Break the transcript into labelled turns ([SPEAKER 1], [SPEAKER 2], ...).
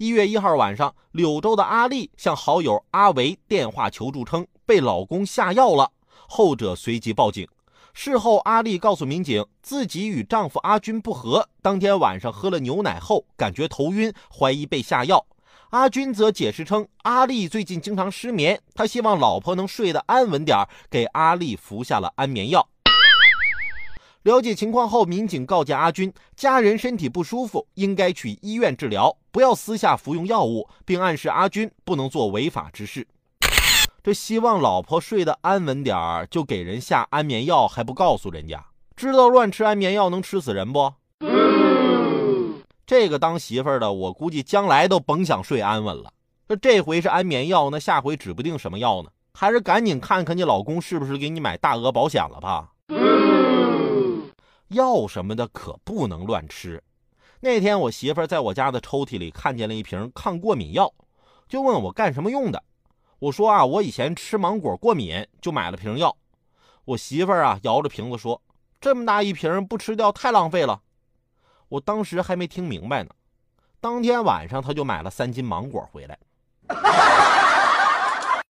[SPEAKER 1] 一月一号晚上，柳州的阿丽向好友阿维电话求助，称被老公下药了。后者随即报警。事后，阿丽告诉民警，自己与丈夫阿军不和，当天晚上喝了牛奶后感觉头晕，怀疑被下药。阿军则解释称，阿丽最近经常失眠，他希望老婆能睡得安稳点，给阿丽服下了安眠药。了解情况后，民警告诫阿军，家人身体不舒服，应该去医院治疗，不要私下服用药物，并暗示阿军不能做违法之事。这希望老婆睡得安稳点儿，就给人下安眠药，还不告诉人家，知道乱吃安眠药能吃死人不？这个当媳妇儿的，我估计将来都甭想睡安稳了。这这回是安眠药，那下回指不定什么药呢？还是赶紧看看你老公是不是给你买大额保险了吧？药什么的可不能乱吃。那天我媳妇在我家的抽屉里看见了一瓶抗过敏药，就问我干什么用的。我说啊，我以前吃芒果过敏，就买了瓶药。我媳妇啊，摇着瓶子说：“这么大一瓶不吃掉太浪费了。”我当时还没听明白呢。当天晚上，他就买了三斤芒果回来。